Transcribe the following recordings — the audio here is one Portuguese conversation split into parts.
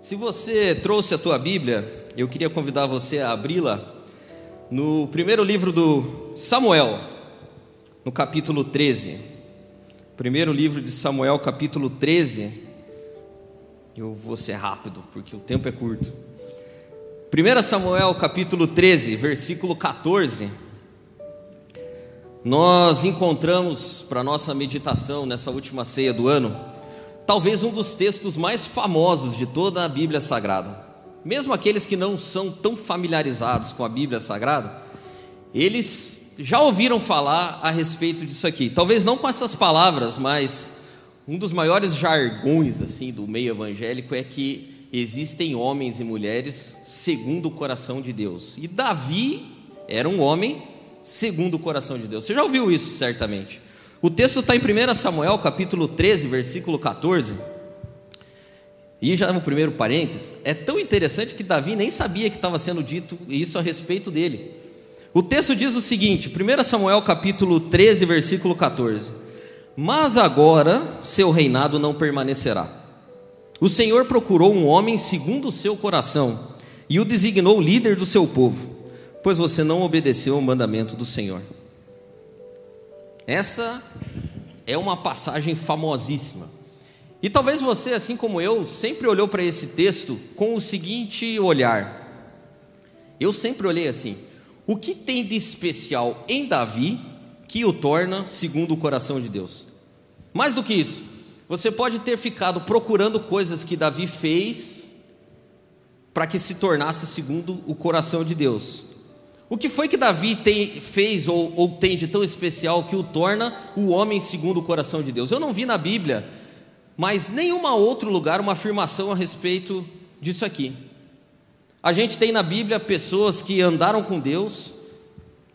Se você trouxe a tua Bíblia, eu queria convidar você a abri-la no primeiro livro do Samuel, no capítulo 13. Primeiro livro de Samuel, capítulo 13. Eu vou ser rápido, porque o tempo é curto. 1 Samuel, capítulo 13, versículo 14. Nós encontramos para nossa meditação nessa última ceia do ano talvez um dos textos mais famosos de toda a Bíblia Sagrada. Mesmo aqueles que não são tão familiarizados com a Bíblia Sagrada, eles já ouviram falar a respeito disso aqui. Talvez não com essas palavras, mas um dos maiores jargões assim do meio evangélico é que existem homens e mulheres segundo o coração de Deus. E Davi era um homem segundo o coração de Deus. Você já ouviu isso certamente? O texto está em 1 Samuel, capítulo 13, versículo 14. E já no primeiro parênteses, é tão interessante que Davi nem sabia que estava sendo dito isso a respeito dele. O texto diz o seguinte, 1 Samuel capítulo 13, versículo 14: Mas agora seu reinado não permanecerá. O Senhor procurou um homem segundo o seu coração e o designou líder do seu povo, pois você não obedeceu ao mandamento do Senhor. Essa é uma passagem famosíssima. E talvez você, assim como eu, sempre olhou para esse texto com o seguinte olhar. Eu sempre olhei assim: o que tem de especial em Davi que o torna segundo o coração de Deus? Mais do que isso, você pode ter ficado procurando coisas que Davi fez para que se tornasse segundo o coração de Deus. O que foi que Davi tem, fez ou, ou tem de tão especial que o torna o homem segundo o coração de Deus? Eu não vi na Bíblia, mas nenhum outro lugar uma afirmação a respeito disso aqui. A gente tem na Bíblia pessoas que andaram com Deus,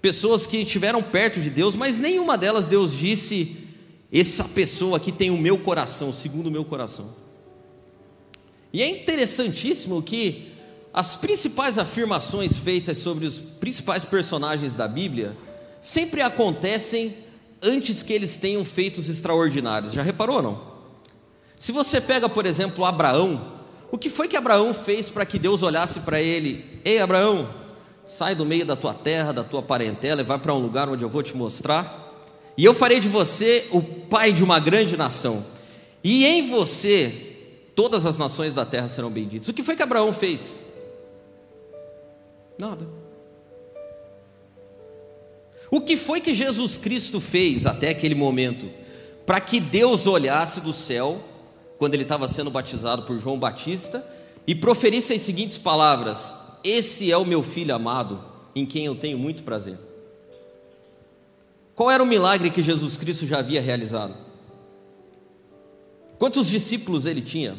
pessoas que estiveram perto de Deus, mas nenhuma delas Deus disse: essa pessoa aqui tem o meu coração, segundo o meu coração. E é interessantíssimo que as principais afirmações feitas sobre os principais personagens da Bíblia sempre acontecem antes que eles tenham feitos extraordinários. Já reparou não? Se você pega, por exemplo, Abraão, o que foi que Abraão fez para que Deus olhasse para ele? Ei, Abraão, sai do meio da tua terra, da tua parentela e vai para um lugar onde eu vou te mostrar. E eu farei de você o pai de uma grande nação. E em você todas as nações da terra serão benditas. O que foi que Abraão fez? Nada. O que foi que Jesus Cristo fez até aquele momento para que Deus olhasse do céu, quando ele estava sendo batizado por João Batista, e proferisse as seguintes palavras: Esse é o meu filho amado, em quem eu tenho muito prazer. Qual era o milagre que Jesus Cristo já havia realizado? Quantos discípulos ele tinha?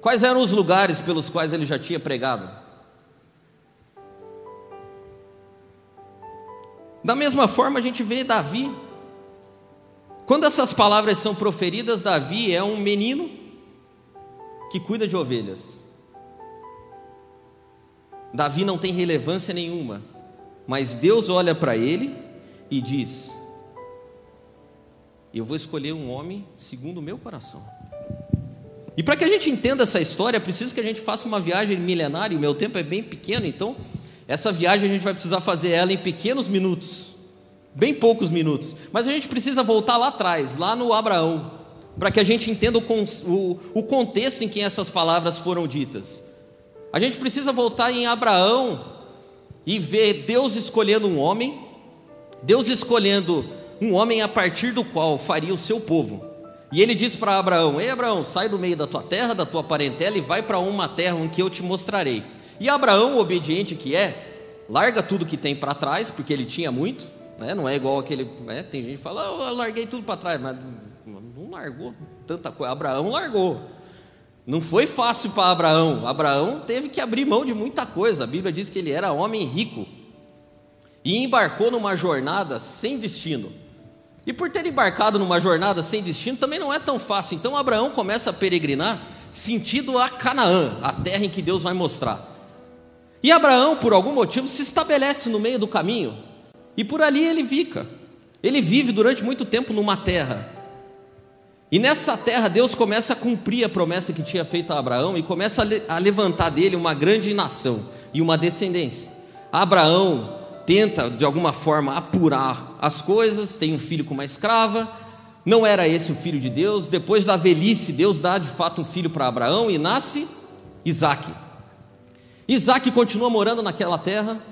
Quais eram os lugares pelos quais ele já tinha pregado? Da mesma forma, a gente vê Davi. Quando essas palavras são proferidas, Davi é um menino que cuida de ovelhas. Davi não tem relevância nenhuma, mas Deus olha para ele e diz: Eu vou escolher um homem segundo o meu coração. E para que a gente entenda essa história, é preciso que a gente faça uma viagem milenária. O meu tempo é bem pequeno, então essa viagem a gente vai precisar fazer ela em pequenos minutos, bem poucos minutos, mas a gente precisa voltar lá atrás, lá no Abraão, para que a gente entenda o, o, o contexto em que essas palavras foram ditas. A gente precisa voltar em Abraão e ver Deus escolhendo um homem, Deus escolhendo um homem a partir do qual faria o seu povo. E ele diz para Abraão: Ei, Abraão, sai do meio da tua terra, da tua parentela e vai para uma terra em que eu te mostrarei. E Abraão, obediente que é, larga tudo que tem para trás, porque ele tinha muito, né? não é igual aquele. Né? Tem gente que fala, oh, eu larguei tudo para trás, mas não largou tanta coisa. Abraão largou. Não foi fácil para Abraão. Abraão teve que abrir mão de muita coisa. A Bíblia diz que ele era homem rico e embarcou numa jornada sem destino. E por ter embarcado numa jornada sem destino, também não é tão fácil. Então Abraão começa a peregrinar sentido a Canaã, a terra em que Deus vai mostrar. E Abraão, por algum motivo, se estabelece no meio do caminho e por ali ele fica. Ele vive durante muito tempo numa terra. E nessa terra Deus começa a cumprir a promessa que tinha feito a Abraão e começa a levantar dele uma grande nação e uma descendência. Abraão tenta de alguma forma apurar as coisas, tem um filho com uma escrava, não era esse o filho de Deus. Depois da velhice, Deus dá de fato um filho para Abraão e nasce Isaac. Isaac continua morando naquela terra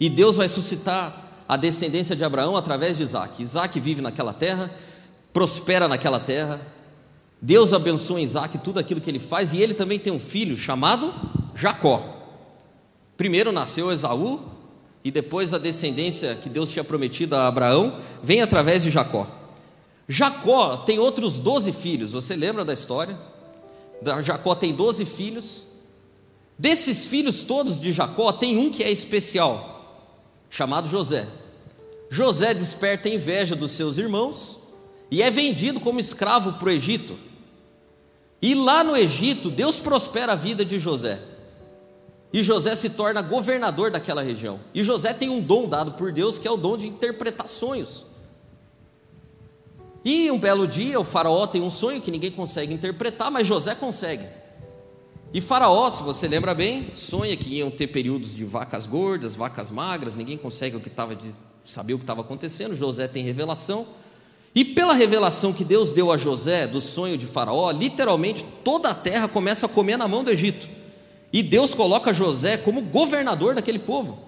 e Deus vai suscitar a descendência de Abraão através de Isaac. Isaac vive naquela terra, prospera naquela terra. Deus abençoa Isaac tudo aquilo que ele faz e ele também tem um filho chamado Jacó. Primeiro nasceu Esaú e depois a descendência que Deus tinha prometido a Abraão vem através de Jacó. Jacó tem outros doze filhos, você lembra da história? Jacó tem doze filhos. Desses filhos todos de Jacó, tem um que é especial, chamado José. José desperta inveja dos seus irmãos e é vendido como escravo para o Egito. E lá no Egito, Deus prospera a vida de José. E José se torna governador daquela região. E José tem um dom dado por Deus, que é o dom de interpretar sonhos. E um belo dia o faraó tem um sonho que ninguém consegue interpretar, mas José consegue. E Faraó, se você lembra bem, sonha que iam ter períodos de vacas gordas, vacas magras, ninguém consegue o que tava de, saber o que estava acontecendo. José tem revelação. E pela revelação que Deus deu a José do sonho de Faraó, literalmente toda a terra começa a comer na mão do Egito. E Deus coloca José como governador daquele povo.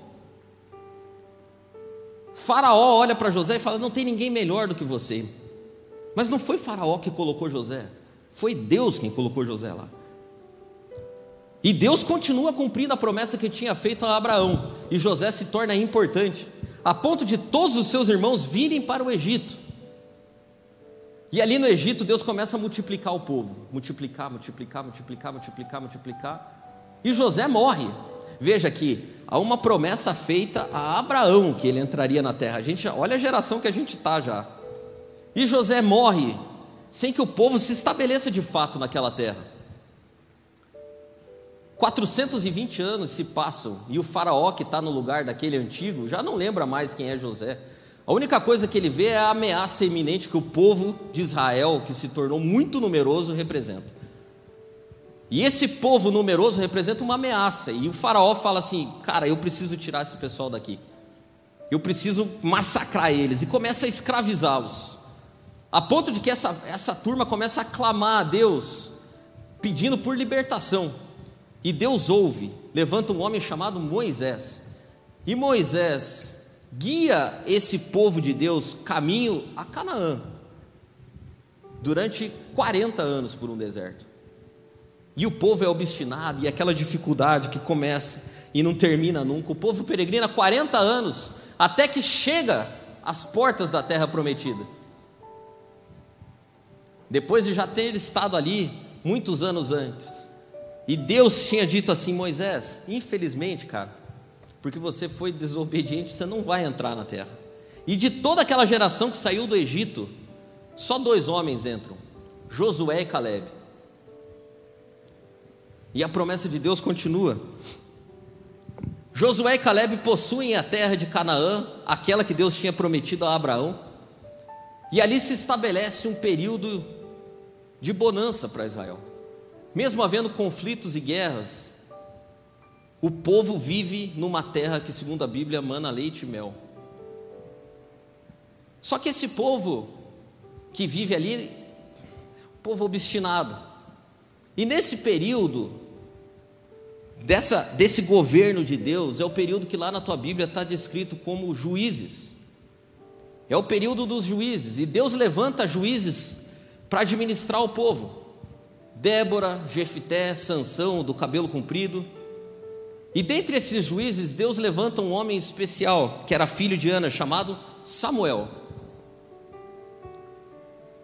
Faraó olha para José e fala: Não tem ninguém melhor do que você. Mas não foi Faraó que colocou José, foi Deus quem colocou José lá. E Deus continua cumprindo a promessa que tinha feito a Abraão, e José se torna importante, a ponto de todos os seus irmãos virem para o Egito. E ali no Egito, Deus começa a multiplicar o povo, multiplicar, multiplicar, multiplicar, multiplicar, multiplicar. E José morre. Veja que há uma promessa feita a Abraão que ele entraria na terra. A gente, olha a geração que a gente está já. E José morre sem que o povo se estabeleça de fato naquela terra. 420 anos se passam e o faraó que está no lugar daquele antigo já não lembra mais quem é José. A única coisa que ele vê é a ameaça iminente que o povo de Israel, que se tornou muito numeroso, representa. E esse povo numeroso representa uma ameaça. E o faraó fala assim: Cara, eu preciso tirar esse pessoal daqui. Eu preciso massacrar eles. E começa a escravizá-los. A ponto de que essa, essa turma começa a clamar a Deus, pedindo por libertação. E Deus ouve, levanta um homem chamado Moisés. E Moisés guia esse povo de Deus caminho a Canaã, durante 40 anos por um deserto. E o povo é obstinado, e aquela dificuldade que começa e não termina nunca. O povo peregrina 40 anos, até que chega às portas da terra prometida. Depois de já ter estado ali muitos anos antes. E Deus tinha dito assim: Moisés, infelizmente, cara, porque você foi desobediente, você não vai entrar na terra. E de toda aquela geração que saiu do Egito, só dois homens entram: Josué e Caleb. E a promessa de Deus continua. Josué e Caleb possuem a terra de Canaã, aquela que Deus tinha prometido a Abraão. E ali se estabelece um período de bonança para Israel. Mesmo havendo conflitos e guerras, o povo vive numa terra que, segundo a Bíblia, mana leite e mel. Só que esse povo que vive ali, povo obstinado. E nesse período, dessa, desse governo de Deus, é o período que lá na tua Bíblia está descrito como juízes. É o período dos juízes. E Deus levanta juízes para administrar o povo. Débora, Jefité, Sansão, do cabelo comprido. E dentre esses juízes, Deus levanta um homem especial, que era filho de Ana, chamado Samuel.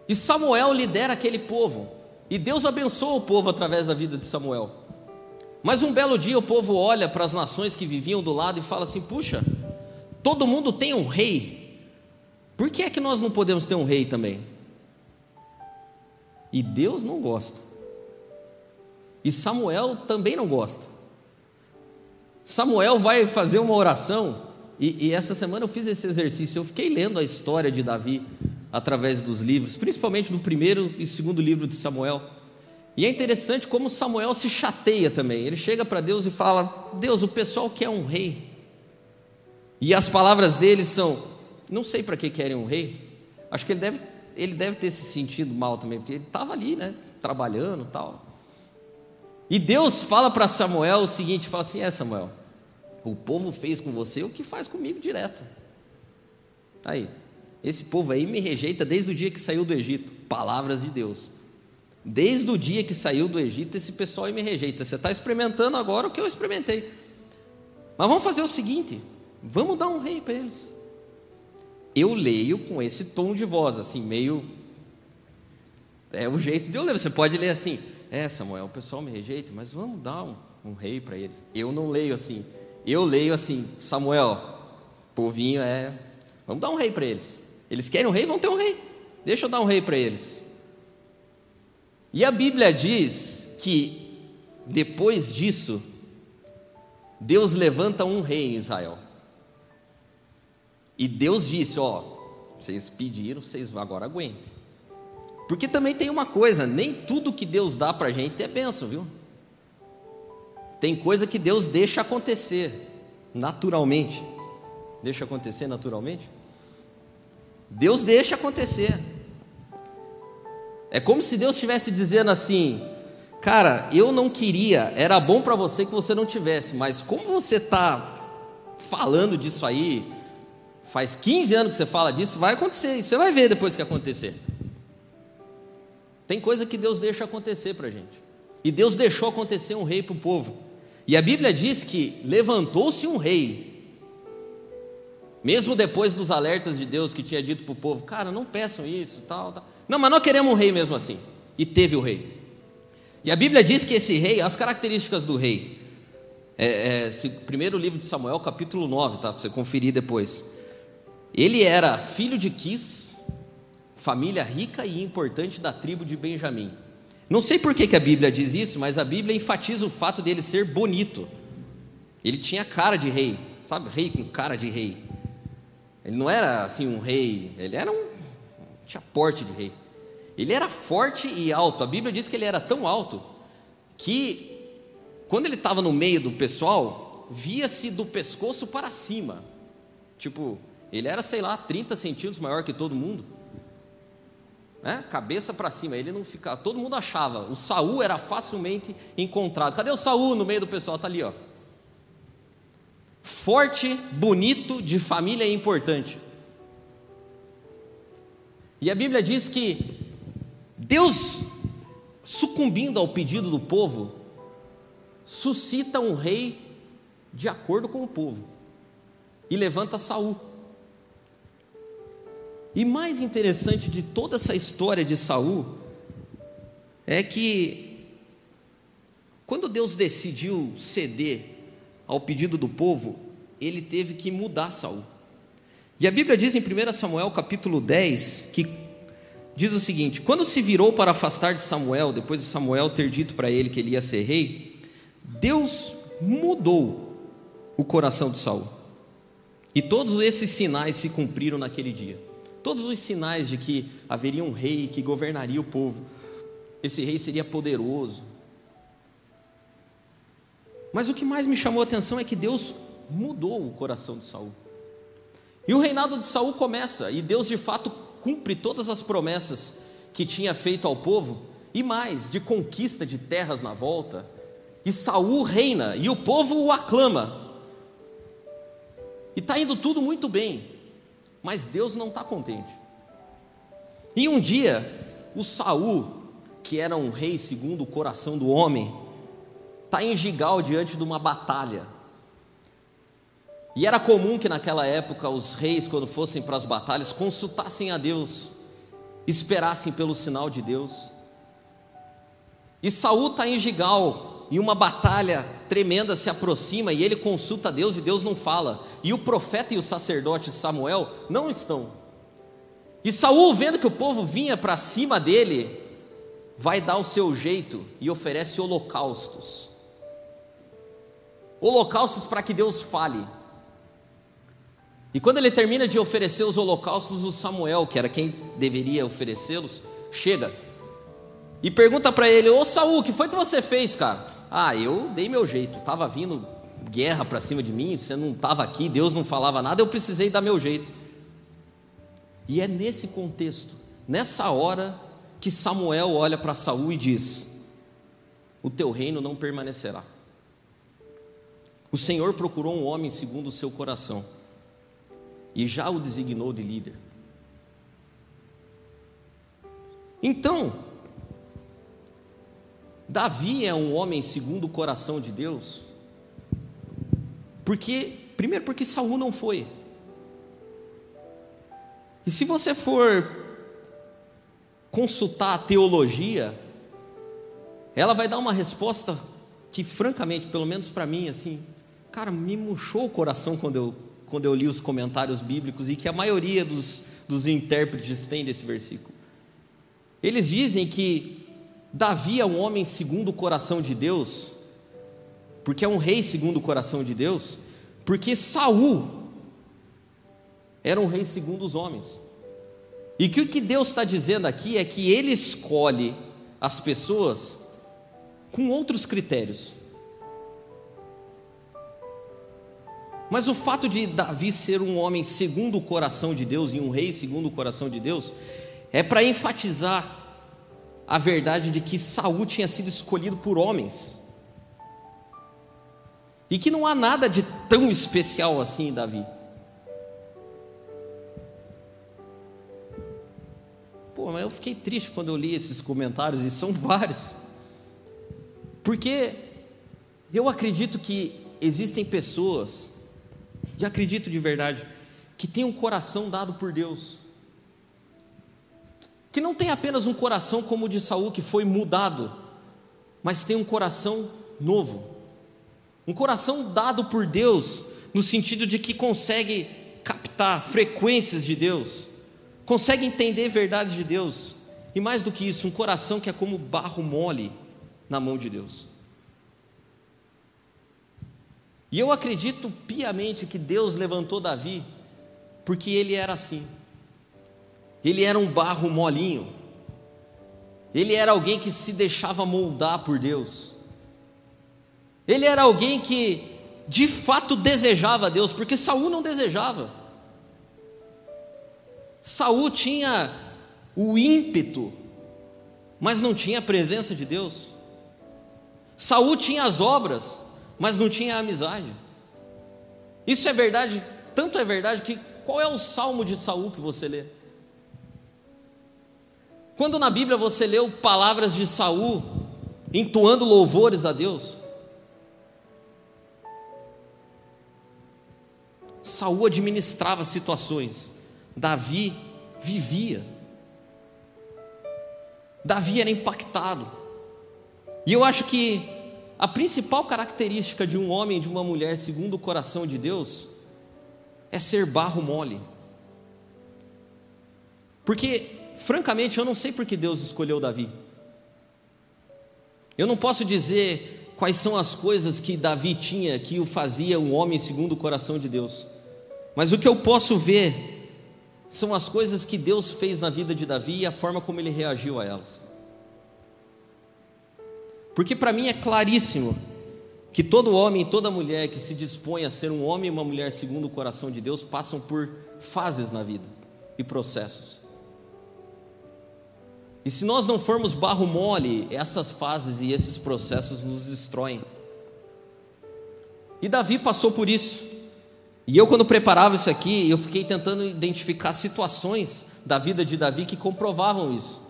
E Samuel lidera aquele povo. E Deus abençoa o povo através da vida de Samuel. Mas um belo dia o povo olha para as nações que viviam do lado e fala assim: puxa, todo mundo tem um rei, por que é que nós não podemos ter um rei também? E Deus não gosta. E Samuel também não gosta. Samuel vai fazer uma oração, e, e, essa semana eu fiz esse exercício. Eu fiquei lendo a história de Davi através dos livros, principalmente no primeiro e segundo livro de Samuel. E é interessante como Samuel se chateia também. Ele chega para Deus e fala: Deus, o pessoal quer um rei. E as palavras dele são: Não sei para que querem um rei. Acho que ele deve, ele deve ter se sentido mal também, porque ele estava ali, né? Trabalhando tal. E Deus fala para Samuel o seguinte: fala assim, é Samuel, o povo fez com você o que faz comigo direto. Aí, esse povo aí me rejeita desde o dia que saiu do Egito. Palavras de Deus. Desde o dia que saiu do Egito, esse pessoal aí me rejeita. Você está experimentando agora o que eu experimentei. Mas vamos fazer o seguinte: vamos dar um rei para eles. Eu leio com esse tom de voz, assim, meio. É o jeito de eu ler. Você pode ler assim: é, Samuel, o pessoal me rejeita, mas vamos dar um, um rei para eles. Eu não leio assim. Eu leio assim, Samuel, povinho é. Vamos dar um rei para eles. Eles querem um rei, vão ter um rei. Deixa eu dar um rei para eles. E a Bíblia diz que depois disso, Deus levanta um rei em Israel. E Deus disse: Ó, vocês pediram, vocês agora aguentem. Porque também tem uma coisa, nem tudo que Deus dá para a gente é benção, viu? Tem coisa que Deus deixa acontecer naturalmente. Deixa acontecer naturalmente? Deus deixa acontecer. É como se Deus estivesse dizendo assim: Cara, eu não queria, era bom para você que você não tivesse, mas como você está falando disso aí, faz 15 anos que você fala disso, vai acontecer, você vai ver depois que acontecer. Tem coisa que Deus deixa acontecer para a gente. E Deus deixou acontecer um rei para o povo. E a Bíblia diz que levantou-se um rei, mesmo depois dos alertas de Deus que tinha dito para o povo: cara, não peçam isso, tal, tal. Não, mas nós queremos um rei mesmo assim. E teve o rei. E a Bíblia diz que esse rei, as características do rei, é, é, primeiro livro de Samuel, capítulo 9, tá? Para você conferir depois. Ele era filho de Quis, família rica e importante da tribo de Benjamim. Não sei por que, que a Bíblia diz isso, mas a Bíblia enfatiza o fato dele ser bonito. Ele tinha cara de rei, sabe? Rei com cara de rei. Ele não era assim um rei, ele era um. tinha porte de rei. Ele era forte e alto. A Bíblia diz que ele era tão alto que, quando ele estava no meio do pessoal, via-se do pescoço para cima. Tipo, ele era, sei lá, 30 centímetros maior que todo mundo né? cabeça para cima, ele não ficava, todo mundo achava, o Saul era facilmente encontrado. Cadê o Saul no meio do pessoal? Está ali, ó. Forte, bonito, de família importante. E a Bíblia diz que Deus, sucumbindo ao pedido do povo, suscita um rei de acordo com o povo e levanta Saul. E mais interessante de toda essa história de Saul é que quando Deus decidiu ceder ao pedido do povo, ele teve que mudar Saul. E a Bíblia diz em 1 Samuel capítulo 10 que diz o seguinte: quando se virou para afastar de Samuel, depois de Samuel ter dito para ele que ele ia ser rei, Deus mudou o coração de Saul. E todos esses sinais se cumpriram naquele dia todos os sinais de que haveria um rei que governaria o povo. Esse rei seria poderoso. Mas o que mais me chamou a atenção é que Deus mudou o coração de Saul. E o reinado de Saul começa, e Deus de fato cumpre todas as promessas que tinha feito ao povo, e mais, de conquista de terras na volta. E Saul reina, e o povo o aclama. E está indo tudo muito bem. Mas Deus não está contente. E um dia, o Saul, que era um rei segundo o coração do homem, está em Gigal diante de uma batalha. E era comum que naquela época os reis, quando fossem para as batalhas, consultassem a Deus, esperassem pelo sinal de Deus. E Saul está em Gigal, e uma batalha tremenda se aproxima e ele consulta Deus e Deus não fala. E o profeta e o sacerdote Samuel não estão. E Saul, vendo que o povo vinha para cima dele, vai dar o seu jeito e oferece holocaustos. Holocaustos para que Deus fale. E quando ele termina de oferecer os holocaustos, o Samuel, que era quem deveria oferecê-los, chega e pergunta para ele: Ô Saul, o que foi que você fez, cara? Ah, eu dei meu jeito, estava vindo guerra para cima de mim, você não estava aqui, Deus não falava nada, eu precisei dar meu jeito. E é nesse contexto, nessa hora, que Samuel olha para Saul e diz: O teu reino não permanecerá. O Senhor procurou um homem segundo o seu coração e já o designou de líder. Então, Davi é um homem segundo o coração de Deus, porque primeiro porque Saul não foi. E se você for consultar a teologia, ela vai dar uma resposta que francamente, pelo menos para mim, assim, cara, me murchou o coração quando eu quando eu li os comentários bíblicos e que a maioria dos, dos intérpretes tem desse versículo. Eles dizem que Davi é um homem segundo o coração de Deus, porque é um rei segundo o coração de Deus, porque Saul era um rei segundo os homens. E que o que Deus está dizendo aqui é que ele escolhe as pessoas com outros critérios. Mas o fato de Davi ser um homem segundo o coração de Deus e um rei segundo o coração de Deus é para enfatizar a verdade de que Saul tinha sido escolhido por homens. E que não há nada de tão especial assim em Davi. Pô, mas eu fiquei triste quando eu li esses comentários, e são vários. Porque eu acredito que existem pessoas e acredito de verdade que tem um coração dado por Deus. Que não tem apenas um coração como o de Saul que foi mudado, mas tem um coração novo. Um coração dado por Deus no sentido de que consegue captar frequências de Deus, consegue entender verdades de Deus, e mais do que isso, um coração que é como barro mole na mão de Deus. E eu acredito piamente que Deus levantou Davi porque ele era assim. Ele era um barro molinho. Ele era alguém que se deixava moldar por Deus. Ele era alguém que de fato desejava Deus, porque Saul não desejava. Saul tinha o ímpeto, mas não tinha a presença de Deus. Saul tinha as obras, mas não tinha amizade. Isso é verdade, tanto é verdade que qual é o salmo de Saul que você lê? Quando na Bíblia você leu palavras de Saul entoando louvores a Deus, Saul administrava situações, Davi vivia. Davi era impactado. E eu acho que a principal característica de um homem e de uma mulher segundo o coração de Deus é ser barro mole. Porque, francamente, eu não sei por que Deus escolheu Davi. Eu não posso dizer quais são as coisas que Davi tinha que o fazia um homem segundo o coração de Deus. Mas o que eu posso ver são as coisas que Deus fez na vida de Davi e a forma como ele reagiu a elas. Porque para mim é claríssimo que todo homem e toda mulher que se dispõe a ser um homem e uma mulher segundo o coração de Deus passam por fases na vida e processos. E se nós não formos barro mole, essas fases e esses processos nos destroem. E Davi passou por isso. E eu, quando preparava isso aqui, eu fiquei tentando identificar situações da vida de Davi que comprovavam isso.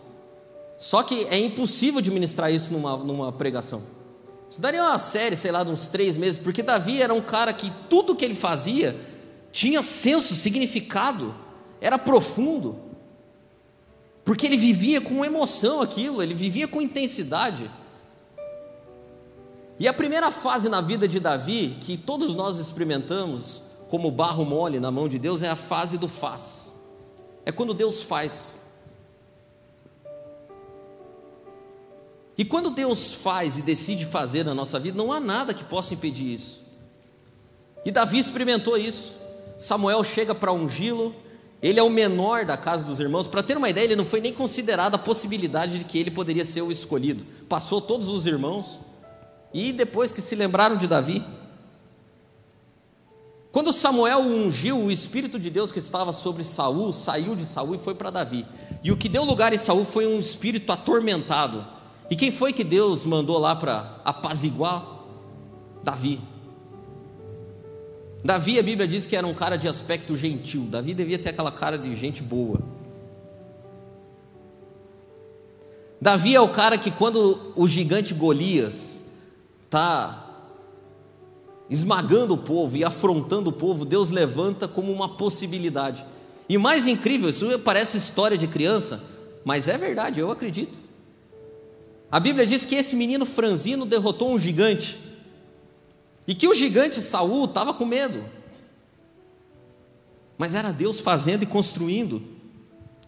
Só que é impossível administrar isso numa, numa pregação. Isso daria uma série, sei lá, de uns três meses, porque Davi era um cara que tudo que ele fazia tinha senso, significado, era profundo, porque ele vivia com emoção aquilo, ele vivia com intensidade. E a primeira fase na vida de Davi, que todos nós experimentamos como barro mole na mão de Deus, é a fase do faz. É quando Deus faz. E quando Deus faz e decide fazer na nossa vida, não há nada que possa impedir isso. E Davi experimentou isso. Samuel chega para ungí-lo, ele é o menor da casa dos irmãos. Para ter uma ideia, ele não foi nem considerado a possibilidade de que ele poderia ser o escolhido. Passou todos os irmãos, e depois que se lembraram de Davi, quando Samuel ungiu, o Espírito de Deus que estava sobre Saul saiu de Saul e foi para Davi. E o que deu lugar em Saul foi um espírito atormentado. E quem foi que Deus mandou lá para apaziguar? Davi. Davi, a Bíblia diz que era um cara de aspecto gentil. Davi devia ter aquela cara de gente boa. Davi é o cara que quando o gigante Golias está esmagando o povo e afrontando o povo, Deus levanta como uma possibilidade. E mais incrível, isso parece história de criança, mas é verdade, eu acredito. A Bíblia diz que esse menino franzino derrotou um gigante. E que o gigante Saul estava com medo. Mas era Deus fazendo e construindo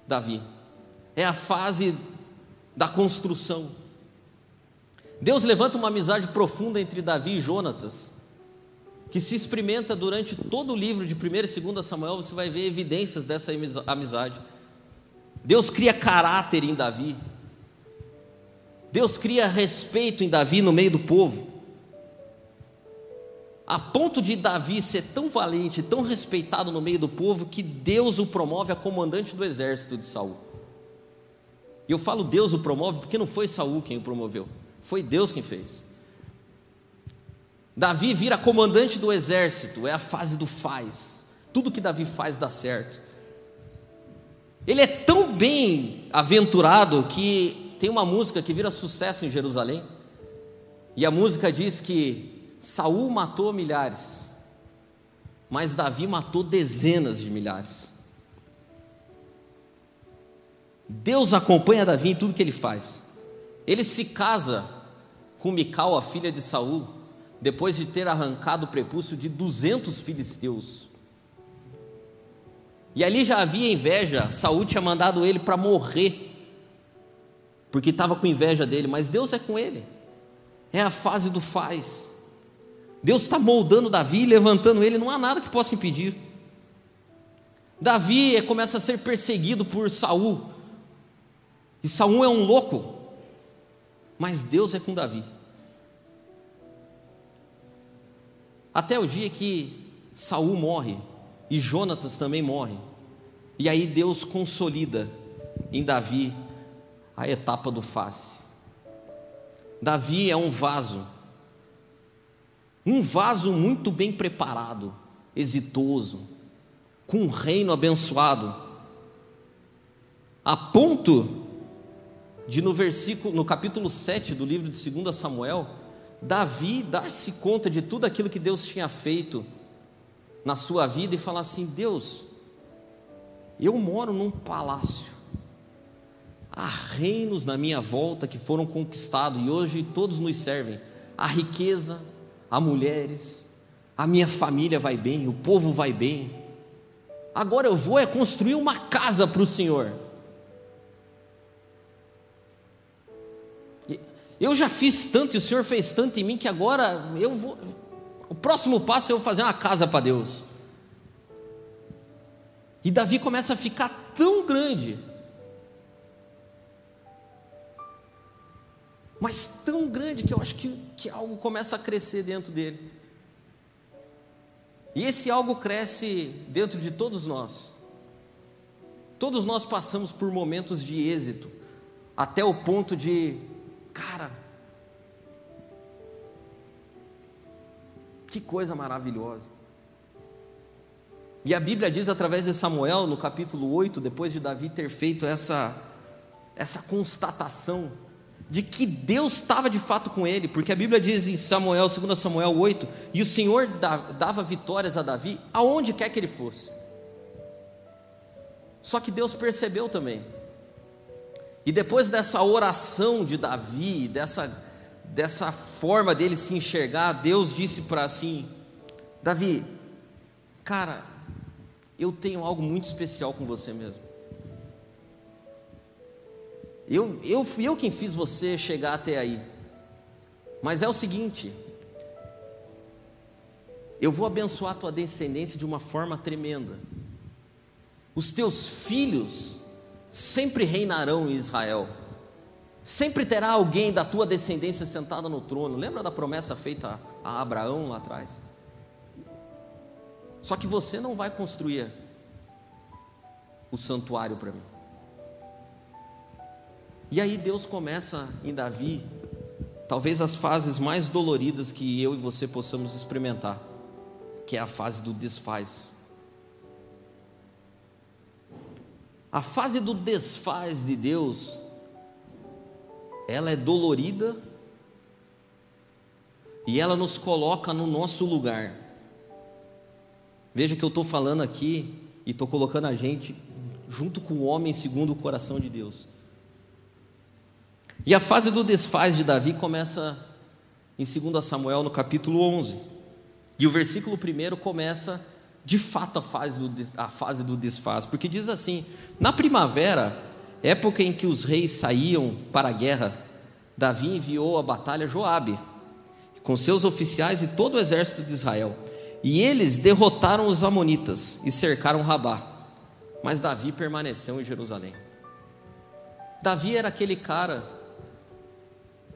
Davi. É a fase da construção. Deus levanta uma amizade profunda entre Davi e Jonatas que se experimenta durante todo o livro de 1 e 2 Samuel, você vai ver evidências dessa amizade. Deus cria caráter em Davi. Deus cria respeito em Davi no meio do povo. A ponto de Davi ser tão valente, tão respeitado no meio do povo, que Deus o promove a comandante do exército de Saul. E eu falo Deus o promove porque não foi Saul quem o promoveu, foi Deus quem fez. Davi vira comandante do exército, é a fase do faz. Tudo que Davi faz dá certo. Ele é tão bem aventurado que tem uma música que vira sucesso em Jerusalém. E a música diz que Saul matou milhares, mas Davi matou dezenas de milhares. Deus acompanha Davi em tudo que ele faz. Ele se casa com Mical, a filha de Saul, depois de ter arrancado o prepúcio de 200 filisteus. E ali já havia inveja, Saúl tinha mandado ele para morrer, porque estava com inveja dele, mas Deus é com ele, é a fase do faz. Deus está moldando Davi levantando ele, não há nada que possa impedir. Davi começa a ser perseguido por Saul, e Saul é um louco, mas Deus é com Davi. Até o dia que Saul morre e Jonatas também morre. E aí Deus consolida em Davi a etapa do face. Davi é um vaso, um vaso muito bem preparado, exitoso, com um reino abençoado, a ponto de no versículo, no capítulo 7 do livro de 2 Samuel, Davi dar-se conta de tudo aquilo que Deus tinha feito na sua vida e falar assim: Deus, eu moro num palácio, há reinos na minha volta que foram conquistados e hoje todos nos servem. A riqueza, há mulheres, a minha família vai bem, o povo vai bem. Agora eu vou é construir uma casa para o Senhor. Eu já fiz tanto e o Senhor fez tanto em mim que agora eu vou. O próximo passo é eu fazer uma casa para Deus. E Davi começa a ficar tão grande, mas tão grande que eu acho que, que algo começa a crescer dentro dele. E esse algo cresce dentro de todos nós. Todos nós passamos por momentos de êxito, até o ponto de Cara, que coisa maravilhosa. E a Bíblia diz através de Samuel, no capítulo 8, depois de Davi ter feito essa, essa constatação de que Deus estava de fato com ele, porque a Bíblia diz em Samuel, 2 Samuel 8, e o Senhor dava vitórias a Davi aonde quer que ele fosse. Só que Deus percebeu também e depois dessa oração de Davi, dessa, dessa forma dele se enxergar, Deus disse para assim: Davi, cara, eu tenho algo muito especial com você mesmo. Eu, eu fui eu quem fiz você chegar até aí. Mas é o seguinte, eu vou abençoar a tua descendência de uma forma tremenda. Os teus filhos sempre reinarão em Israel. Sempre terá alguém da tua descendência sentado no trono. Lembra da promessa feita a Abraão lá atrás? Só que você não vai construir o santuário para mim. E aí Deus começa em Davi, talvez as fases mais doloridas que eu e você possamos experimentar, que é a fase do desfaz. A fase do desfaz de Deus, ela é dolorida e ela nos coloca no nosso lugar. Veja que eu estou falando aqui e estou colocando a gente junto com o homem segundo o coração de Deus. E a fase do desfaz de Davi começa em 2 Samuel, no capítulo 11. E o versículo 1 começa, de fato, a fase, do, a fase do desfaz, porque diz assim: Na primavera, época em que os reis saíam para a guerra, Davi enviou à batalha Joabe, com seus oficiais e todo o exército de Israel. E eles derrotaram os amonitas e cercaram Rabá. Mas Davi permaneceu em Jerusalém. Davi era aquele cara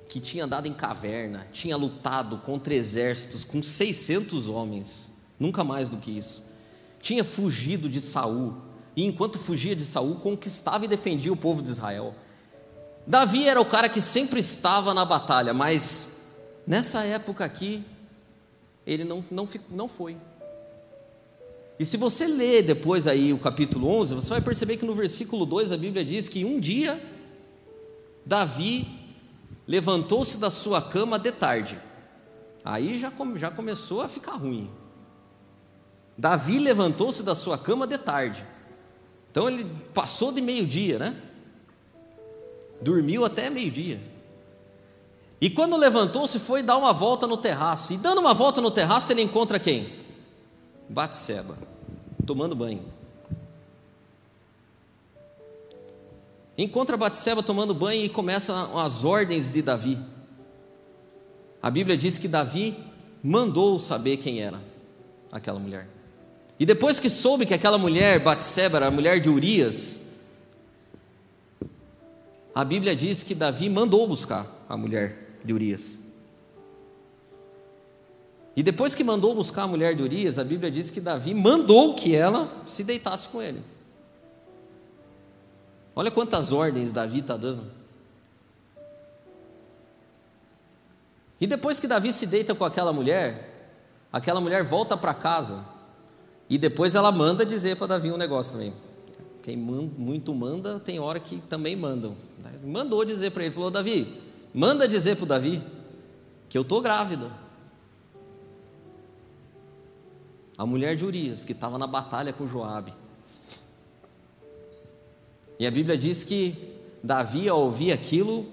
que tinha andado em caverna, tinha lutado contra exércitos com 600 homens, nunca mais do que isso. Tinha fugido de Saul, e enquanto fugia de Saul, conquistava e defendia o povo de Israel. Davi era o cara que sempre estava na batalha, mas nessa época aqui, ele não, não, não foi. E se você ler depois aí o capítulo 11, você vai perceber que no versículo 2 a Bíblia diz que um dia Davi levantou-se da sua cama de tarde. Aí já, já começou a ficar ruim. Davi levantou-se da sua cama de tarde. Então ele passou de meio-dia, né? Dormiu até meio-dia. E quando levantou-se, foi dar uma volta no terraço. E dando uma volta no terraço, ele encontra quem? Batseba, tomando banho. Encontra Batseba tomando banho e começam as ordens de Davi. A Bíblia diz que Davi mandou saber quem era aquela mulher. E depois que soube que aquela mulher, Batseba, era a mulher de Urias, a Bíblia diz que Davi mandou buscar a mulher de Urias. E depois que mandou buscar a mulher de Urias, a Bíblia diz que Davi mandou que ela se deitasse com ele. Olha quantas ordens Davi está dando. E depois que Davi se deita com aquela mulher, aquela mulher volta para casa. E depois ela manda dizer para Davi um negócio também. Quem muito manda, tem hora que também mandam. Mandou dizer para ele, falou: Davi, manda dizer para o Davi que eu estou grávida. A mulher de Urias, que estava na batalha com Joabe. E a Bíblia diz que Davi, ao ouvir aquilo,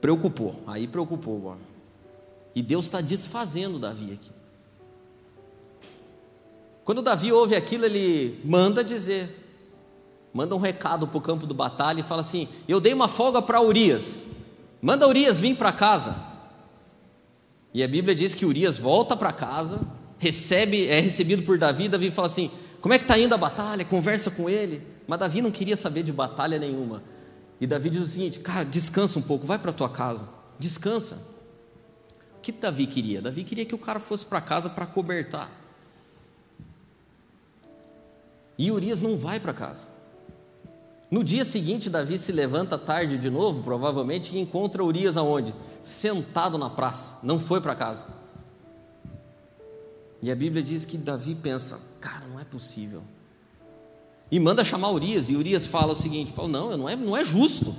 preocupou. Aí preocupou. E Deus está desfazendo Davi aqui. Quando Davi ouve aquilo, ele manda dizer, manda um recado para o campo do batalha e fala assim: Eu dei uma folga para Urias, manda Urias vir para casa. E a Bíblia diz que Urias volta para casa, recebe, é recebido por Davi. Davi fala assim: Como é que está indo a batalha? Conversa com ele. Mas Davi não queria saber de batalha nenhuma. E Davi diz o seguinte: Cara, descansa um pouco, vai para tua casa, descansa. O que Davi queria? Davi queria que o cara fosse para casa para cobertar. E Urias não vai para casa. No dia seguinte, Davi se levanta tarde de novo, provavelmente, e encontra Urias aonde? Sentado na praça, não foi para casa. E a Bíblia diz que Davi pensa: cara, não é possível. E manda chamar Urias, e Urias fala o seguinte: fala, não, não é, não é justo.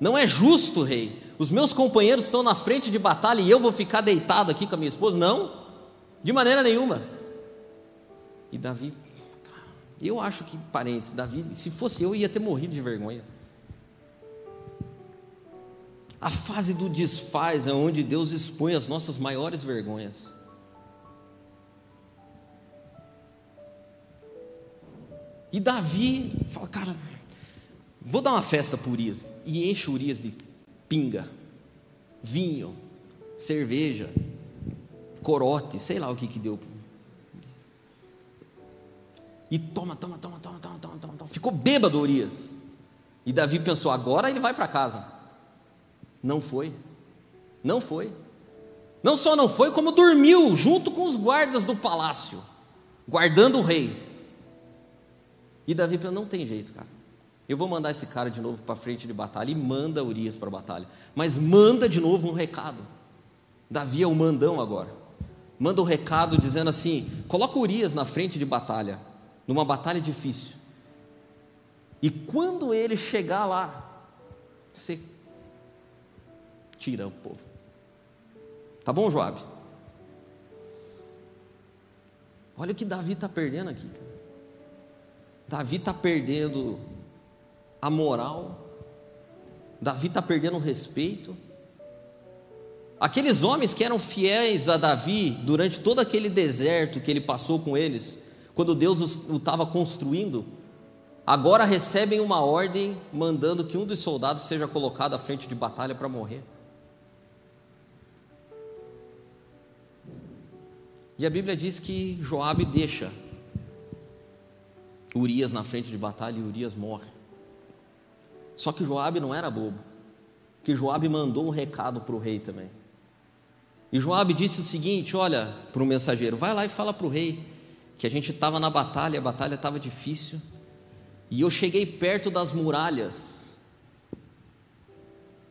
Não é justo, rei. Os meus companheiros estão na frente de batalha e eu vou ficar deitado aqui com a minha esposa? Não, de maneira nenhuma. E Davi, eu acho que, parentes, Davi, se fosse eu, ia ter morrido de vergonha. A fase do desfaz é onde Deus expõe as nossas maiores vergonhas. E Davi fala, cara, vou dar uma festa para Urias. E enche Urias de pinga, vinho, cerveja. corote, sei lá o que que deu. E toma, toma, toma, toma, toma, toma, toma. Ficou bêbado Urias. E Davi pensou: agora ele vai para casa. Não foi. Não foi. Não só não foi, como dormiu junto com os guardas do palácio, guardando o rei. E Davi pensou: não tem jeito, cara. Eu vou mandar esse cara de novo para frente de batalha e manda Urias para a batalha. Mas manda de novo um recado. Davi é o mandão agora. Manda um recado dizendo assim: coloca Urias na frente de batalha, numa batalha difícil. E quando ele chegar lá, você tira o povo. Tá bom, Joabe? Olha o que Davi está perdendo aqui. Davi está perdendo a moral. Davi está perdendo o respeito. Aqueles homens que eram fiéis a Davi durante todo aquele deserto que ele passou com eles, quando Deus o estava construindo, agora recebem uma ordem mandando que um dos soldados seja colocado à frente de batalha para morrer. E a Bíblia diz que Joabe deixa Urias na frente de batalha e Urias morre. Só que Joabe não era bobo, que Joabe mandou um recado para o rei também. E Joabe disse o seguinte: olha, para o mensageiro, vai lá e fala para o rei que a gente estava na batalha, a batalha estava difícil, e eu cheguei perto das muralhas,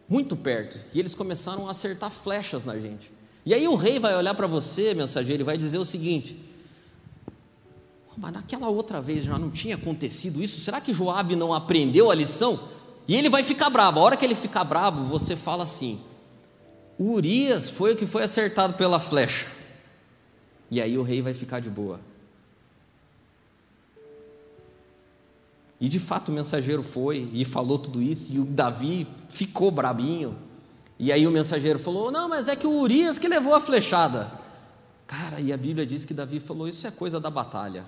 muito perto, e eles começaram a acertar flechas na gente. E aí o rei vai olhar para você, mensageiro, e vai dizer o seguinte: mas naquela outra vez já não tinha acontecido isso? Será que Joabe não aprendeu a lição? E ele vai ficar bravo. A hora que ele ficar bravo, você fala assim: Urias foi o que foi acertado pela flecha. E aí o rei vai ficar de boa. E de fato o mensageiro foi e falou tudo isso, e o Davi ficou brabinho. E aí o mensageiro falou: Não, mas é que o Urias que levou a flechada. Cara, e a Bíblia diz que Davi falou: Isso é coisa da batalha.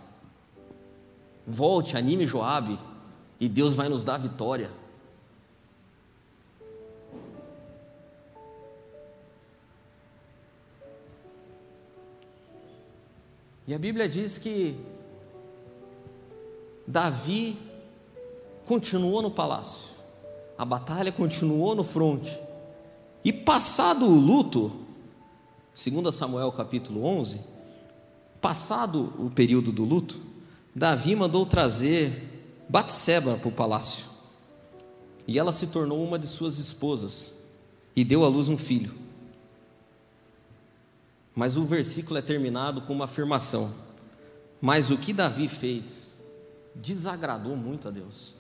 Volte, anime Joabe, e Deus vai nos dar vitória. E a Bíblia diz que Davi continuou no palácio, a batalha continuou no fronte. E passado o luto, segundo Samuel capítulo 11, passado o período do luto, Davi mandou trazer Batseba para o palácio. E ela se tornou uma de suas esposas e deu à luz um filho. Mas o versículo é terminado com uma afirmação: Mas o que Davi fez desagradou muito a Deus.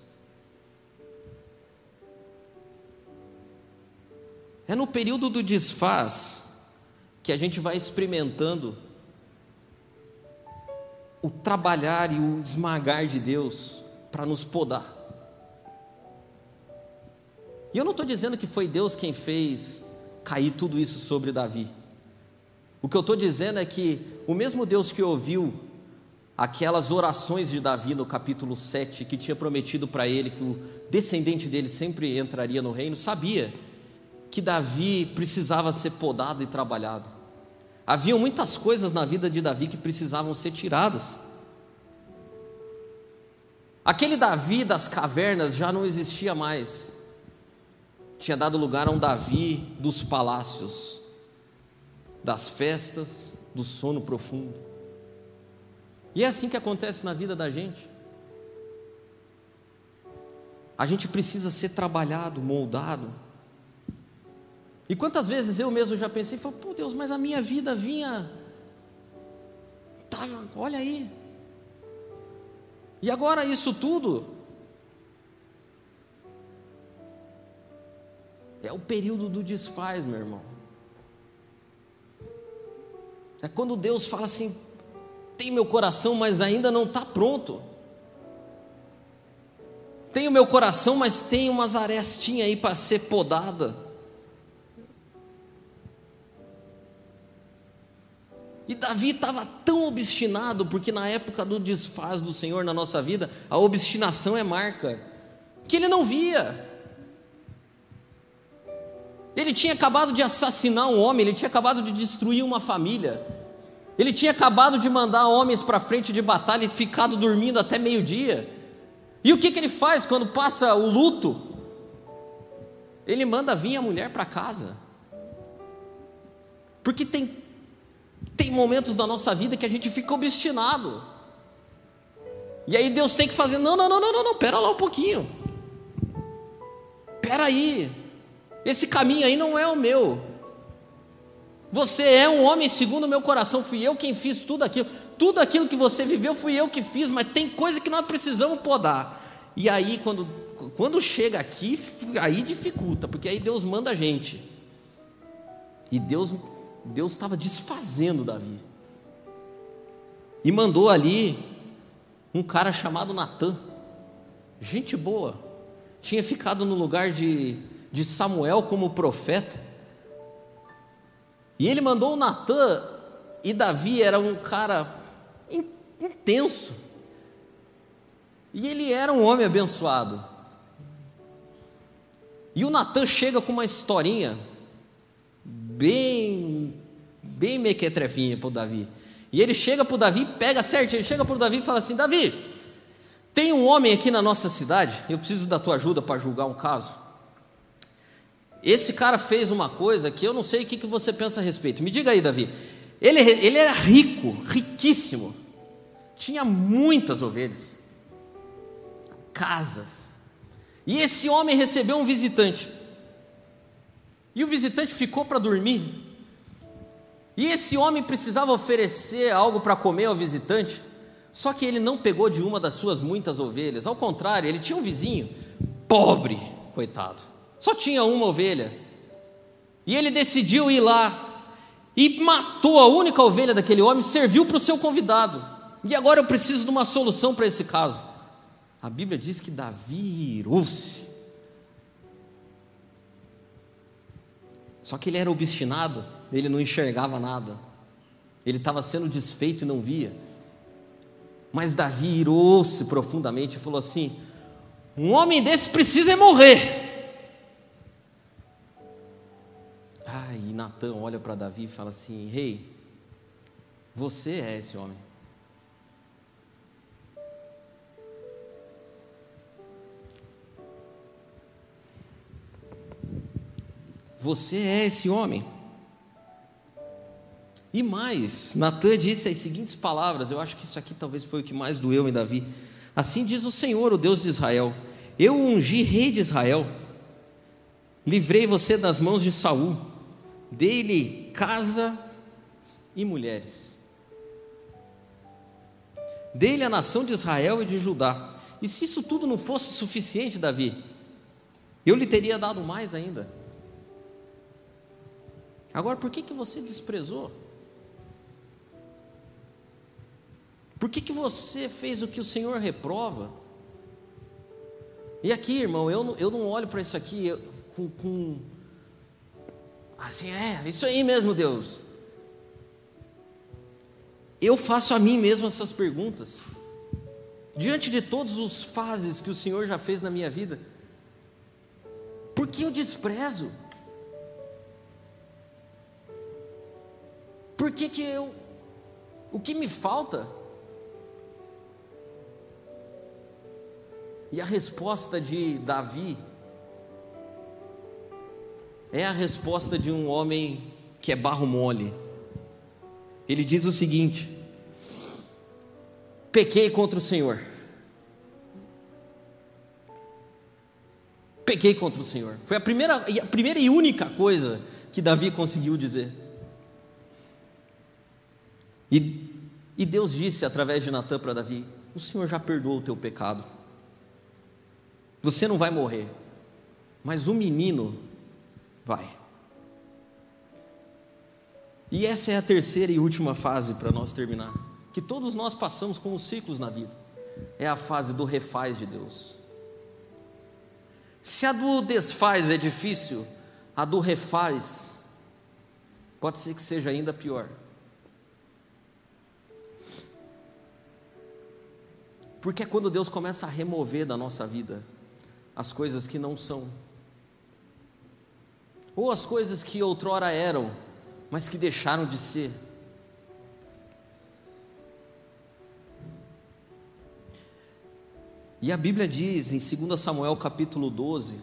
É no período do desfaz que a gente vai experimentando o trabalhar e o esmagar de Deus para nos podar. E eu não estou dizendo que foi Deus quem fez cair tudo isso sobre Davi. O que eu estou dizendo é que o mesmo Deus que ouviu aquelas orações de Davi no capítulo 7, que tinha prometido para ele que o descendente dele sempre entraria no reino, sabia que Davi precisava ser podado e trabalhado. Havia muitas coisas na vida de Davi que precisavam ser tiradas. Aquele Davi das cavernas já não existia mais. Tinha dado lugar a um Davi dos palácios, das festas, do sono profundo. E é assim que acontece na vida da gente. A gente precisa ser trabalhado, moldado, e quantas vezes eu mesmo já pensei, falei, pô Deus, mas a minha vida vinha, tá, olha aí. E agora isso tudo é o período do desfaz, meu irmão. É quando Deus fala assim: tem meu coração, mas ainda não está pronto. Tem o meu coração, mas tem umas arestinhas aí para ser podada. E Davi estava tão obstinado, porque na época do desfaz do Senhor na nossa vida, a obstinação é marca, que ele não via. Ele tinha acabado de assassinar um homem, ele tinha acabado de destruir uma família. Ele tinha acabado de mandar homens para frente de batalha e ficado dormindo até meio-dia. E o que, que ele faz quando passa o luto? Ele manda vir a mulher para casa. Porque tem, tem momentos da nossa vida que a gente fica obstinado. E aí Deus tem que fazer: não, não, não, não, não, não, pera lá um pouquinho. Pera aí. Esse caminho aí não é o meu. Você é um homem segundo o meu coração, fui eu quem fiz tudo aquilo. Tudo aquilo que você viveu fui eu que fiz, mas tem coisa que nós precisamos podar. E aí, quando, quando chega aqui, aí dificulta, porque aí Deus manda a gente. E Deus Deus estava desfazendo Davi. E mandou ali um cara chamado Natã, gente boa, tinha ficado no lugar de, de Samuel como profeta. E ele mandou o Natã, e Davi era um cara intenso. E ele era um homem abençoado. E o Natan chega com uma historinha bem, bem mequetrefinha para o Davi. E ele chega para o Davi, pega certo, ele chega para o Davi e fala assim: Davi, tem um homem aqui na nossa cidade, eu preciso da tua ajuda para julgar um caso. Esse cara fez uma coisa que eu não sei o que, que você pensa a respeito. Me diga aí, Davi. Ele, ele era rico, riquíssimo, tinha muitas ovelhas, casas. E esse homem recebeu um visitante. E o visitante ficou para dormir. E esse homem precisava oferecer algo para comer ao visitante, só que ele não pegou de uma das suas muitas ovelhas, ao contrário, ele tinha um vizinho, pobre, coitado, só tinha uma ovelha. E ele decidiu ir lá e matou a única ovelha daquele homem, serviu para o seu convidado. E agora eu preciso de uma solução para esse caso. A Bíblia diz que Davi irou-se. Só que ele era obstinado ele não enxergava nada, ele estava sendo desfeito e não via. Mas Davi irou-se profundamente e falou assim: um homem desse precisa morrer. Ah, e Natan olha para Davi e fala assim: Rei, você é esse homem. Você é esse homem. E mais, Natan disse as seguintes palavras, eu acho que isso aqui talvez foi o que mais doeu em Davi. Assim diz o Senhor, o Deus de Israel: Eu ungi rei de Israel, livrei você das mãos de Saul, dei-lhe casa e mulheres. Dei-lhe a nação de Israel e de Judá. E se isso tudo não fosse suficiente, Davi, eu lhe teria dado mais ainda. Agora, por que, que você desprezou? Por que, que você fez o que o Senhor reprova? E aqui, irmão, eu não, eu não olho para isso aqui eu, com, com. Assim, é, isso aí mesmo, Deus. Eu faço a mim mesmo essas perguntas. Diante de todos os fases que o Senhor já fez na minha vida, por que eu desprezo? Por que, que eu. O que me falta? E a resposta de Davi é a resposta de um homem que é barro mole. Ele diz o seguinte: pequei contra o Senhor. Pequei contra o Senhor. Foi a primeira, a primeira e única coisa que Davi conseguiu dizer. E, e Deus disse através de Natan para Davi: O Senhor já perdoou o teu pecado. Você não vai morrer, mas o menino vai. E essa é a terceira e última fase para nós terminar, que todos nós passamos com os ciclos na vida. É a fase do refaz de Deus. Se a do desfaz é difícil, a do refaz pode ser que seja ainda pior. Porque é quando Deus começa a remover da nossa vida as coisas que não são. ou as coisas que outrora eram, mas que deixaram de ser. E a Bíblia diz em 2 Samuel capítulo 12,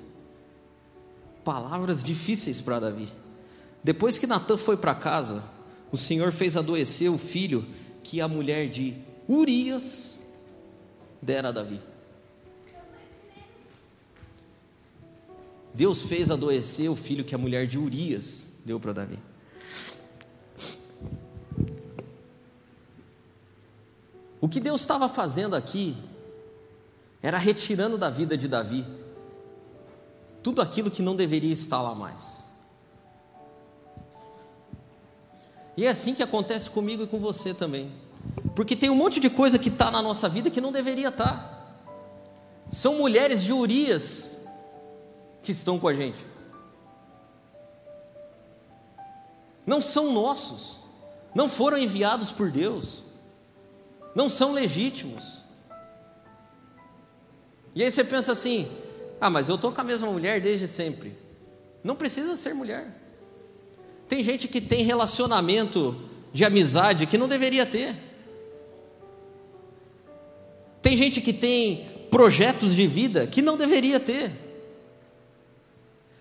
palavras difíceis para Davi. Depois que Natan foi para casa, o Senhor fez adoecer o filho que a mulher de Urias dera Davi. Deus fez adoecer o filho que a mulher de Urias deu para Davi. O que Deus estava fazendo aqui era retirando da vida de Davi tudo aquilo que não deveria estar lá mais. E é assim que acontece comigo e com você também. Porque tem um monte de coisa que está na nossa vida que não deveria estar. Tá. São mulheres de Urias que estão com a gente. Não são nossos, não foram enviados por Deus, não são legítimos. E aí você pensa assim: ah, mas eu estou com a mesma mulher desde sempre. Não precisa ser mulher. Tem gente que tem relacionamento de amizade que não deveria ter. Tem gente que tem projetos de vida que não deveria ter.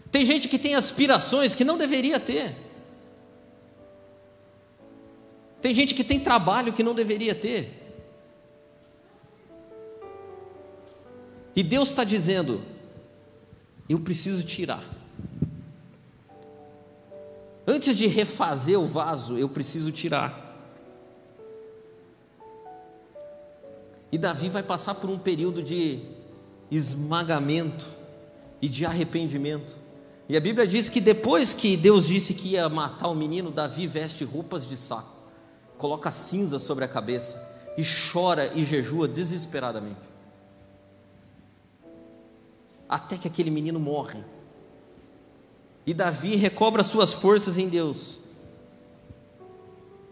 Tem gente que tem aspirações que não deveria ter. Tem gente que tem trabalho que não deveria ter. E Deus está dizendo: eu preciso tirar. Antes de refazer o vaso, eu preciso tirar. E Davi vai passar por um período de esmagamento e de arrependimento. E a Bíblia diz que depois que Deus disse que ia matar o menino, Davi veste roupas de saco, coloca cinza sobre a cabeça e chora e jejua desesperadamente. Até que aquele menino morre. E Davi recobra suas forças em Deus.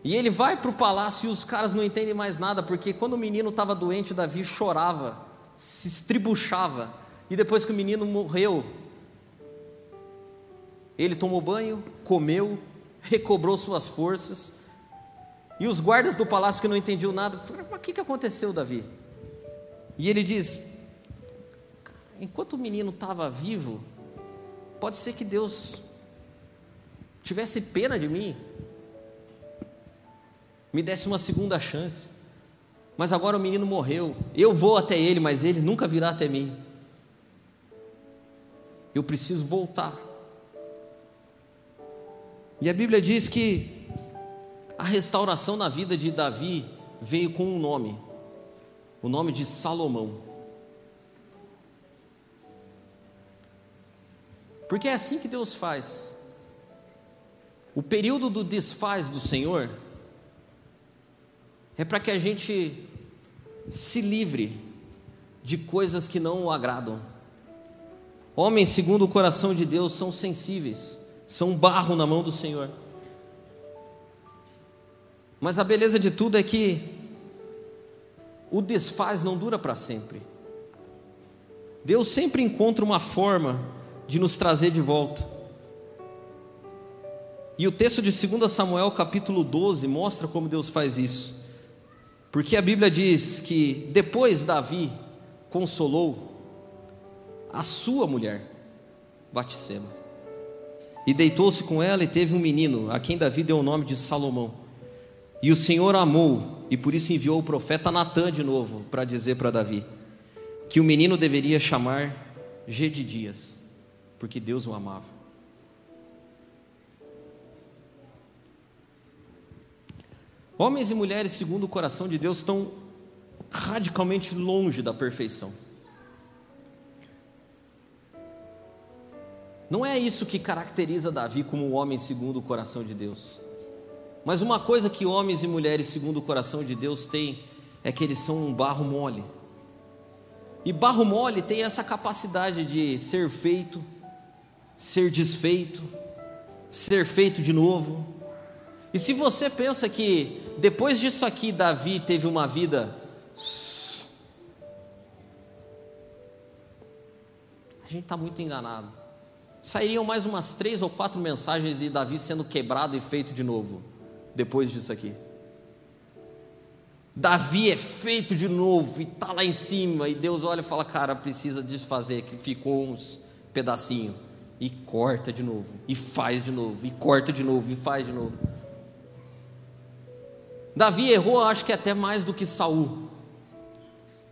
E ele vai para o palácio e os caras não entendem mais nada, porque quando o menino estava doente, Davi chorava, se estribuchava. E depois que o menino morreu, ele tomou banho, comeu, recobrou suas forças. E os guardas do palácio que não entendiam nada, o que, que aconteceu, Davi? E ele diz: enquanto o menino estava vivo, pode ser que Deus tivesse pena de mim, me desse uma segunda chance. Mas agora o menino morreu. Eu vou até ele, mas ele nunca virá até mim. Eu preciso voltar. E a Bíblia diz que a restauração na vida de Davi veio com um nome, o nome de Salomão. Porque é assim que Deus faz. O período do desfaz do Senhor é para que a gente se livre de coisas que não o agradam. Homens, segundo o coração de Deus, são sensíveis são barro na mão do Senhor. Mas a beleza de tudo é que o desfaz não dura para sempre. Deus sempre encontra uma forma de nos trazer de volta. E o texto de 2 Samuel, capítulo 12, mostra como Deus faz isso. Porque a Bíblia diz que depois Davi consolou a sua mulher, Batseba. E deitou-se com ela e teve um menino, a quem Davi deu o nome de Salomão. E o Senhor amou, e por isso enviou o profeta Natã de novo para dizer para Davi que o menino deveria chamar Gedidias, porque Deus o amava. Homens e mulheres, segundo o coração de Deus, estão radicalmente longe da perfeição. Não é isso que caracteriza Davi como um homem segundo o coração de Deus. Mas uma coisa que homens e mulheres segundo o coração de Deus têm é que eles são um barro mole. E barro mole tem essa capacidade de ser feito, ser desfeito, ser feito de novo. E se você pensa que depois disso aqui Davi teve uma vida a gente está muito enganado. sairiam mais umas três ou quatro mensagens de Davi sendo quebrado e feito de novo, depois disso aqui. Davi é feito de novo e está lá em cima, e Deus olha e fala: Cara, precisa desfazer, que ficou uns pedacinhos, e corta de novo, e faz de novo, e corta de novo, e faz de novo. Davi errou, acho que até mais do que Saul,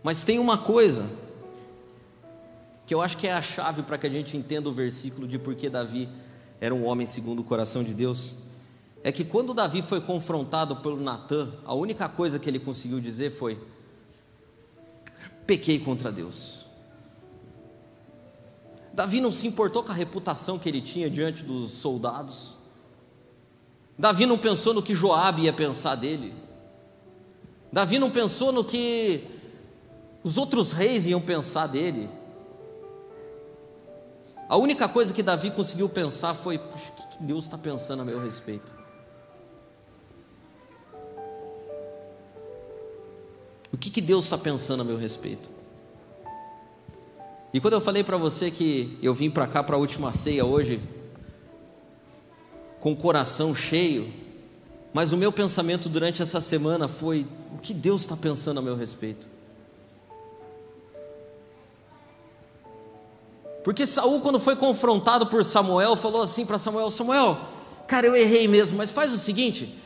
mas tem uma coisa que eu acho que é a chave para que a gente entenda o versículo de por que Davi era um homem segundo o coração de Deus é que quando Davi foi confrontado pelo Natã, a única coisa que ele conseguiu dizer foi: pequei contra Deus. Davi não se importou com a reputação que ele tinha diante dos soldados. Davi não pensou no que Joabe ia pensar dele. Davi não pensou no que os outros reis iam pensar dele. A única coisa que Davi conseguiu pensar foi: o que Deus está pensando a meu respeito? O que, que Deus está pensando a meu respeito? E quando eu falei para você que eu vim para cá para a última ceia hoje, com o coração cheio, mas o meu pensamento durante essa semana foi: o que Deus está pensando a meu respeito? Porque Saul, quando foi confrontado por Samuel, falou assim para Samuel: Samuel, cara, eu errei mesmo, mas faz o seguinte,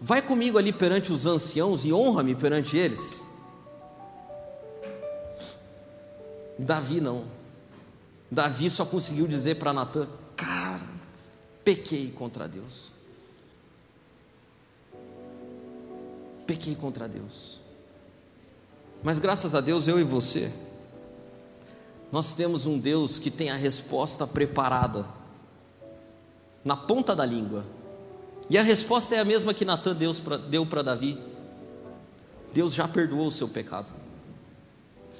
vai comigo ali perante os anciãos e honra-me perante eles. Davi não. Davi só conseguiu dizer para Natan: pequei contra Deus. Pequei contra Deus. Mas graças a Deus, eu e você, nós temos um Deus que tem a resposta preparada, na ponta da língua. E a resposta é a mesma que Natan deu para Davi. Deus já perdoou o seu pecado.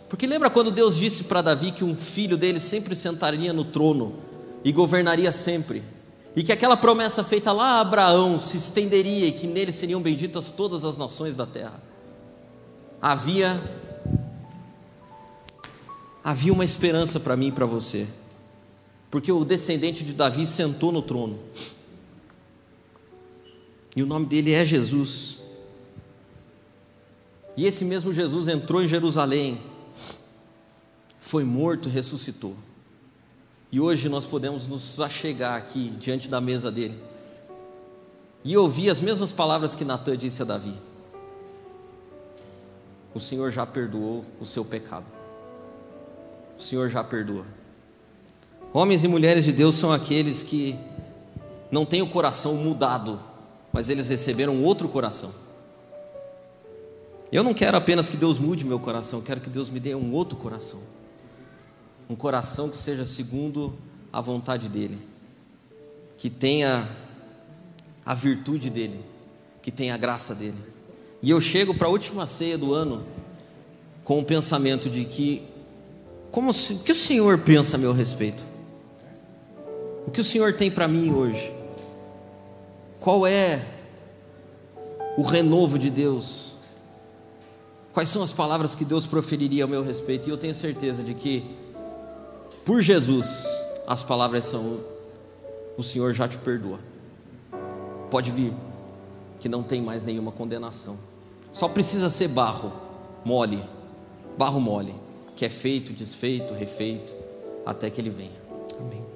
Porque lembra quando Deus disse para Davi que um filho dele sempre sentaria no trono e governaria sempre? E que aquela promessa feita lá a Abraão se estenderia e que nele seriam benditas todas as nações da terra. Havia havia uma esperança para mim e para você. Porque o descendente de Davi sentou no trono. E o nome dele é Jesus. E esse mesmo Jesus entrou em Jerusalém foi morto e ressuscitou. E hoje nós podemos nos achegar aqui diante da mesa dele e ouvir as mesmas palavras que Natan disse a Davi. O Senhor já perdoou o seu pecado. O Senhor já perdoa. Homens e mulheres de Deus são aqueles que não têm o coração mudado, mas eles receberam outro coração. Eu não quero apenas que Deus mude meu coração, eu quero que Deus me dê um outro coração um coração que seja segundo a vontade dEle, que tenha a virtude dEle, que tenha a graça dEle. E eu chego para a última ceia do ano com o pensamento de que, como o que o Senhor pensa a meu respeito? O que o Senhor tem para mim hoje? Qual é o renovo de Deus? Quais são as palavras que Deus proferiria a meu respeito? E eu tenho certeza de que por Jesus, as palavras são: o Senhor já te perdoa. Pode vir, que não tem mais nenhuma condenação. Só precisa ser barro mole, barro mole, que é feito, desfeito, refeito, até que ele venha. Amém.